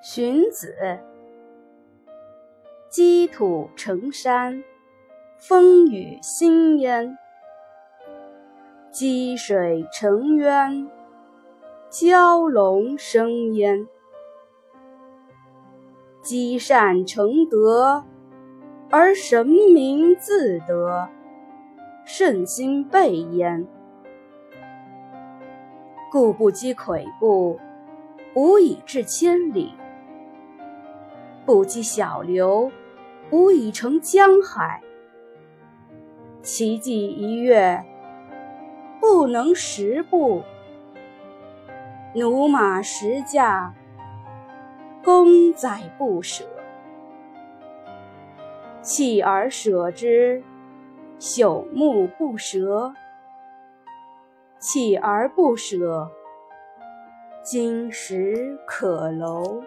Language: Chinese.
荀子：积土成山，风雨兴焉；积水成渊，蛟龙生焉；积善成德，而神明自得，圣心备焉。故不积跬步，无以至千里；不积小流，无以成江海。骐骥一跃，不能十步；驽马十驾，功在不舍。锲而舍之，朽木不折。锲而不舍，金石可镂。